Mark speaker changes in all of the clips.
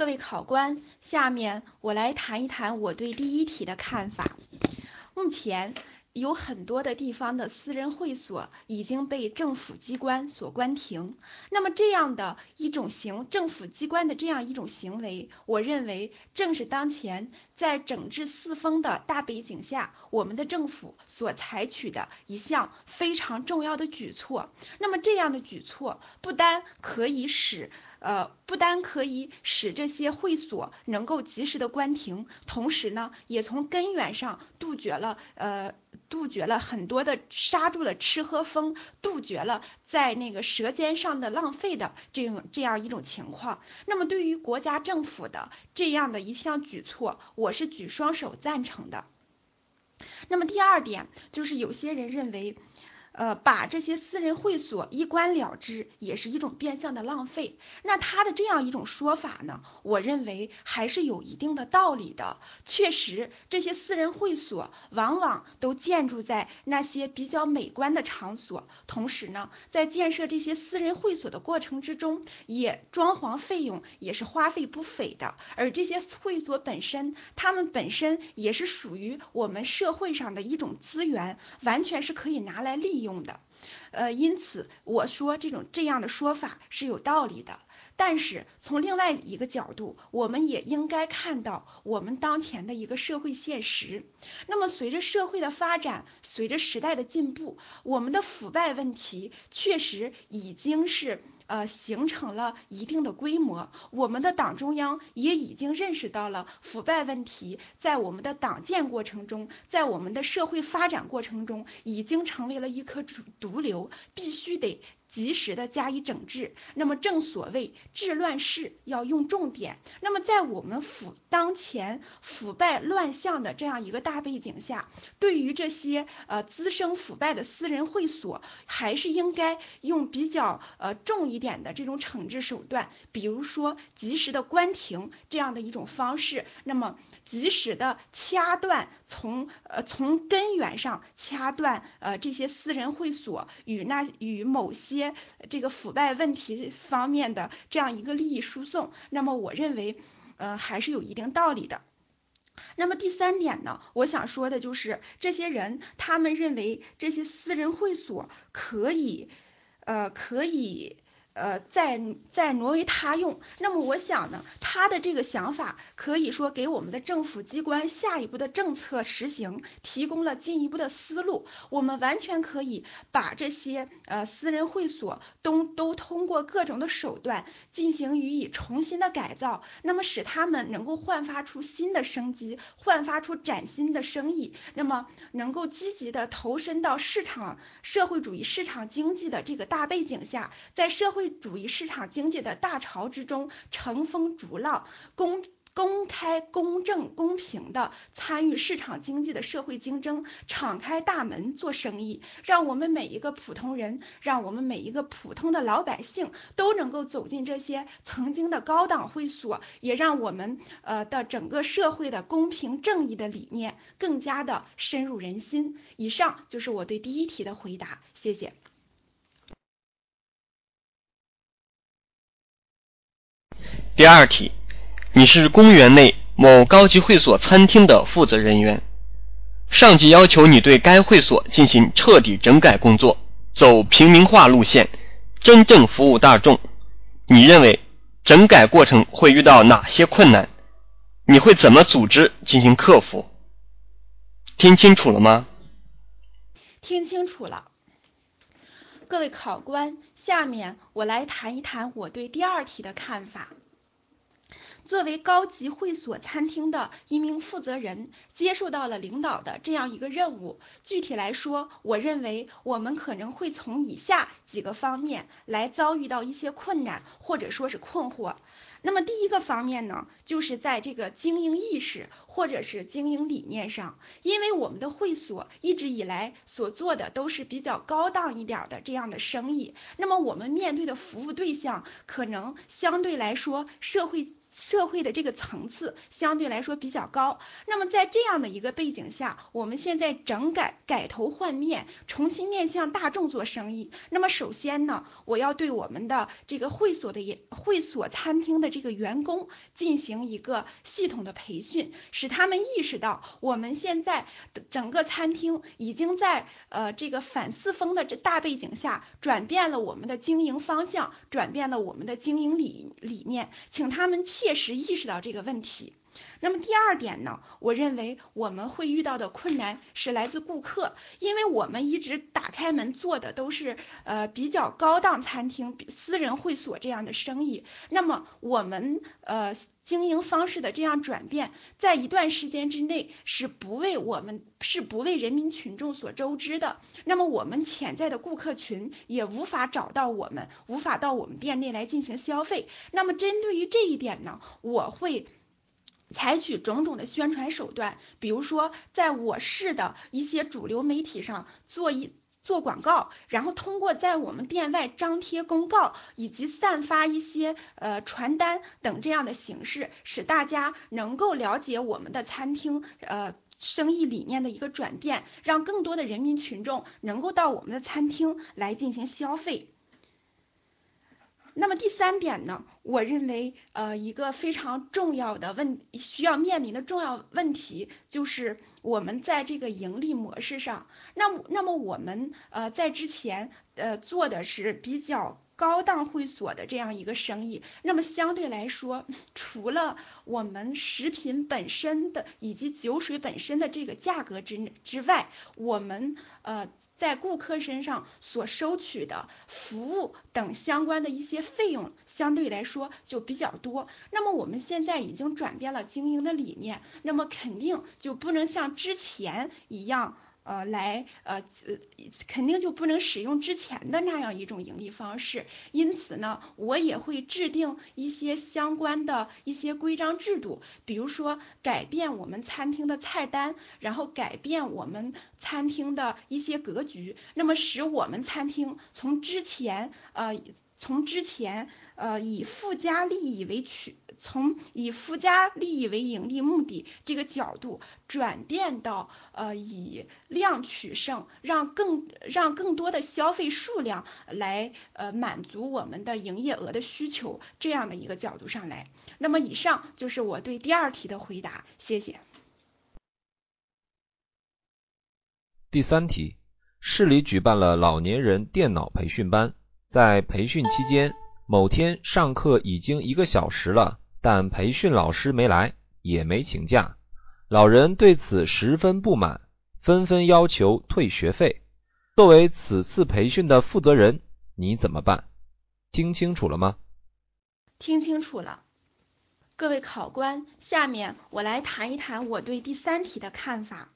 Speaker 1: 各位考官，下面我来谈一谈我对第一题的看法。目前。有很多的地方的私人会所已经被政府机关所关停，那么这样的一种行政府机关的这样一种行为，我认为正是当前在整治四风的大背景下，我们的政府所采取的一项非常重要的举措。那么这样的举措不单可以使呃，不单可以使这些会所能够及时的关停，同时呢，也从根源上杜绝了呃，杜绝了很多的刹住了吃喝风，杜绝了在那个舌尖上的浪费的这种这样一种情况。那么对于国家政府的这样的一项举措，我是举双手赞成的。那么第二点就是有些人认为。呃，把这些私人会所一关了之，也是一种变相的浪费。那他的这样一种说法呢，我认为还是有一定的道理的。确实，这些私人会所往往都建筑在那些比较美观的场所，同时呢，在建设这些私人会所的过程之中，也装潢费用也是花费不菲的。而这些会所本身，他们本身也是属于我们社会上的一种资源，完全是可以拿来利。用的，呃，因此我说这种这样的说法是有道理的。但是从另外一个角度，我们也应该看到我们当前的一个社会现实。那么随着社会的发展，随着时代的进步，我们的腐败问题确实已经是呃形成了一定的规模。我们的党中央也已经认识到了腐败问题在我们的党建过程中，在我们的社会发展过程中，已经成为了一颗毒瘤，必须得。及时的加以整治，那么正所谓治乱世要用重点。那么在我们腐当前腐败乱象的这样一个大背景下，对于这些呃滋生腐败的私人会所，还是应该用比较呃重一点的这种惩治手段，比如说及时的关停这样的一种方式，那么及时的掐断从呃从根源上掐断呃这些私人会所与那与某些。些这个腐败问题方面的这样一个利益输送，那么我认为，呃，还是有一定道理的。那么第三点呢，我想说的就是这些人他们认为这些私人会所可以，呃，可以。呃，再再挪为他用，那么我想呢，他的这个想法可以说给我们的政府机关下一步的政策实行提供了进一步的思路。我们完全可以把这些呃私人会所都都通过各种的手段进行予以重新的改造，那么使他们能够焕发出新的生机，焕发出崭新的生意，那么能够积极的投身到市场社会主义市场经济的这个大背景下，在社会。主义市场经济的大潮之中乘风逐浪，公公开、公正、公平的参与市场经济的社会竞争，敞开大门做生意，让我们每一个普通人，让我们每一个普通的老百姓都能够走进这些曾经的高档会所，也让我们呃的整个社会的公平正义的理念更加的深入人心。以上就是我对第一题的回答，谢谢。
Speaker 2: 第二题，你是公园内某高级会所餐厅的负责人员，上级要求你对该会所进行彻底整改工作，走平民化路线，真正服务大众。你认为整改过程会遇到哪些困难？你会怎么组织进行克服？听清楚了吗？
Speaker 1: 听清楚了。各位考官，下面我来谈一谈我对第二题的看法。作为高级会所餐厅的一名负责人，接受到了领导的这样一个任务。具体来说，我认为我们可能会从以下几个方面来遭遇到一些困难，或者说是困惑。那么第一个方面呢，就是在这个经营意识或者是经营理念上，因为我们的会所一直以来所做的都是比较高档一点的这样的生意，那么我们面对的服务对象可能相对来说社会。社会的这个层次相对来说比较高，那么在这样的一个背景下，我们现在整改改头换面，重新面向大众做生意。那么首先呢，我要对我们的这个会所的也会所餐厅的这个员工进行一个系统的培训，使他们意识到我们现在整个餐厅已经在呃这个反四风的这大背景下，转变了我们的经营方向，转变了我们的经营理理念，请他们切。确实意识到这个问题。那么第二点呢，我认为我们会遇到的困难是来自顾客，因为我们一直打开门做的都是呃比较高档餐厅、私人会所这样的生意。那么我们呃经营方式的这样转变，在一段时间之内是不为我们是不为人民群众所周知的。那么我们潜在的顾客群也无法找到我们，无法到我们店内来进行消费。那么针对于这一点呢，我会。采取种种的宣传手段，比如说在我市的一些主流媒体上做一做广告，然后通过在我们店外张贴公告以及散发一些呃传单等这样的形式，使大家能够了解我们的餐厅呃生意理念的一个转变，让更多的人民群众能够到我们的餐厅来进行消费。那么第三点呢，我认为呃一个非常重要的问需要面临的重要问题就是我们在这个盈利模式上，那么那么我们呃在之前呃做的是比较高档会所的这样一个生意，那么相对来说，除了我们食品本身的以及酒水本身的这个价格之之外，我们呃。在顾客身上所收取的服务等相关的一些费用，相对来说就比较多。那么我们现在已经转变了经营的理念，那么肯定就不能像之前一样。呃，来呃呃，肯定就不能使用之前的那样一种盈利方式。因此呢，我也会制定一些相关的一些规章制度，比如说改变我们餐厅的菜单，然后改变我们餐厅的一些格局，那么使我们餐厅从之前呃。从之前呃以附加利益为取，从以附加利益为盈利目的这个角度转变到呃以量取胜，让更让更多的消费数量来呃满足我们的营业额的需求这样的一个角度上来。那么以上就是我对第二题的回答，谢谢。
Speaker 3: 第三题，市里举办了老年人电脑培训班。在培训期间，某天上课已经一个小时了，但培训老师没来，也没请假。老人对此十分不满，纷纷要求退学费。作为此次培训的负责人，你怎么办？听清楚了吗？
Speaker 1: 听清楚了。各位考官，下面我来谈一谈我对第三题的看法。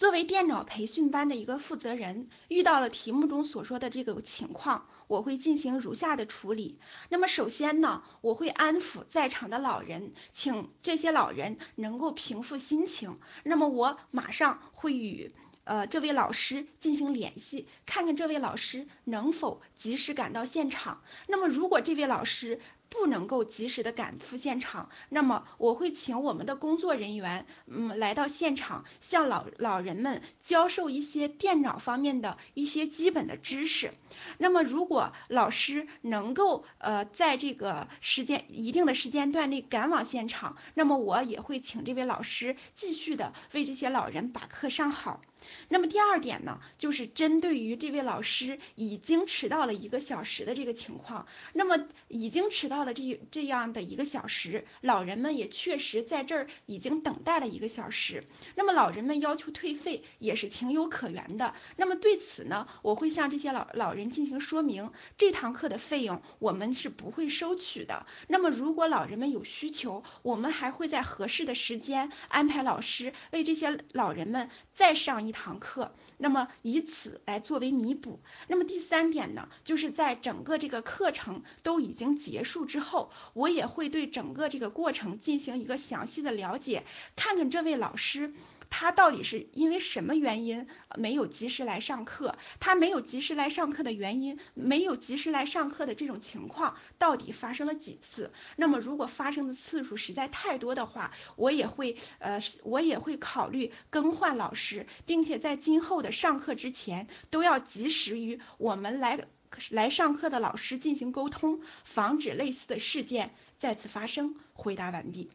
Speaker 1: 作为电脑培训班的一个负责人，遇到了题目中所说的这个情况，我会进行如下的处理。那么首先呢，我会安抚在场的老人，请这些老人能够平复心情。那么我马上会与呃这位老师进行联系，看看这位老师能否及时赶到现场。那么如果这位老师，不能够及时的赶赴现场，那么我会请我们的工作人员，嗯，来到现场，向老老人们教授一些电脑方面的一些基本的知识。那么如果老师能够呃在这个时间一定的时间段内赶往现场，那么我也会请这位老师继续的为这些老人把课上好。那么第二点呢，就是针对于这位老师已经迟到了一个小时的这个情况，那么已经迟到了这这样的一个小时，老人们也确实在这儿已经等待了一个小时，那么老人们要求退费也是情有可原的。那么对此呢，我会向这些老老人进行说明，这堂课的费用我们是不会收取的。那么如果老人们有需求，我们还会在合适的时间安排老师为这些老人们再上一。一堂课，那么以此来作为弥补。那么第三点呢，就是在整个这个课程都已经结束之后，我也会对整个这个过程进行一个详细的了解，看看这位老师他到底是因为什么原因没有及时来上课？他没有及时来上课的原因，没有及时来上课的这种情况到底发生了几次？那么如果发生的次数实在太多的话，我也会呃我也会考虑更换老师，并且在今后的上课之前都要及时与我们来来上课的老师进行沟通，防止类似的事件再次发生。回答完毕。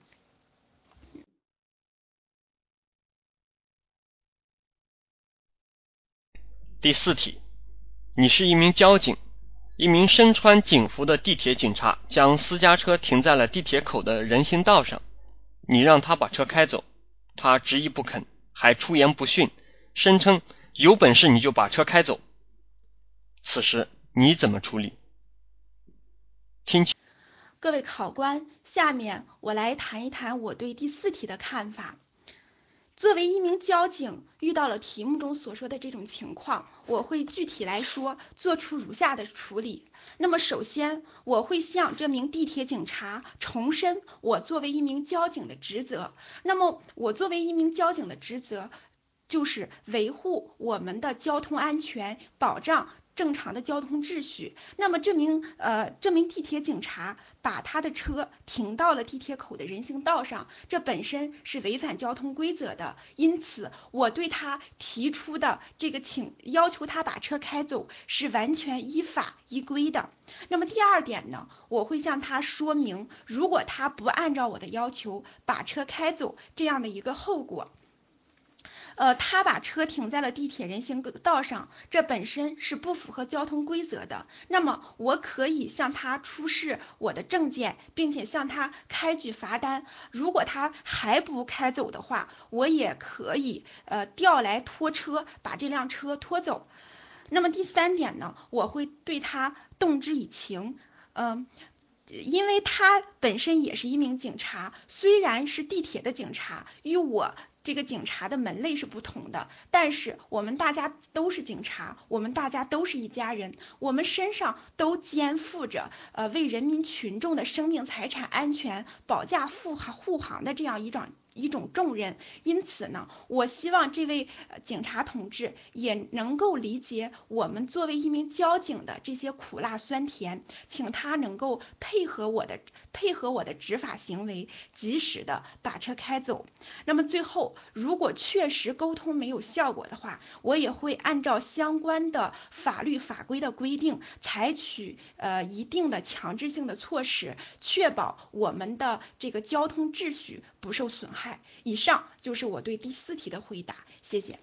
Speaker 2: 第四题，你是一名交警，一名身穿警服的地铁警察将私家车停在了地铁口的人行道上，你让他把车开走，他执意不肯，还出言不逊，声称有本事你就把车开走。此时你怎么处理？听，
Speaker 1: 各位考官，下面我来谈一谈我对第四题的看法。作为一名交警，遇到了题目中所说的这种情况，我会具体来说做出如下的处理。那么，首先我会向这名地铁警察重申我作为一名交警的职责。那么，我作为一名交警的职责就是维护我们的交通安全，保障。正常的交通秩序。那么这名呃这名地铁警察把他的车停到了地铁口的人行道上，这本身是违反交通规则的。因此，我对他提出的这个请要求他把车开走是完全依法依规的。那么第二点呢，我会向他说明，如果他不按照我的要求把车开走这样的一个后果。呃，他把车停在了地铁人行道上，这本身是不符合交通规则的。那么，我可以向他出示我的证件，并且向他开具罚单。如果他还不开走的话，我也可以呃调来拖车把这辆车拖走。那么第三点呢，我会对他动之以情，嗯。因为他本身也是一名警察，虽然是地铁的警察，与我这个警察的门类是不同的，但是我们大家都是警察，我们大家都是一家人，我们身上都肩负着呃为人民群众的生命财产安全保驾护航护航的这样一种。一种重任，因此呢，我希望这位警察同志也能够理解我们作为一名交警的这些苦辣酸甜，请他能够配合我的配合我的执法行为，及时的把车开走。那么最后，如果确实沟通没有效果的话，我也会按照相关的法律法规的规定，采取呃一定的强制性的措施，确保我们的这个交通秩序不受损害。以上就是我对第四题的回答，谢谢。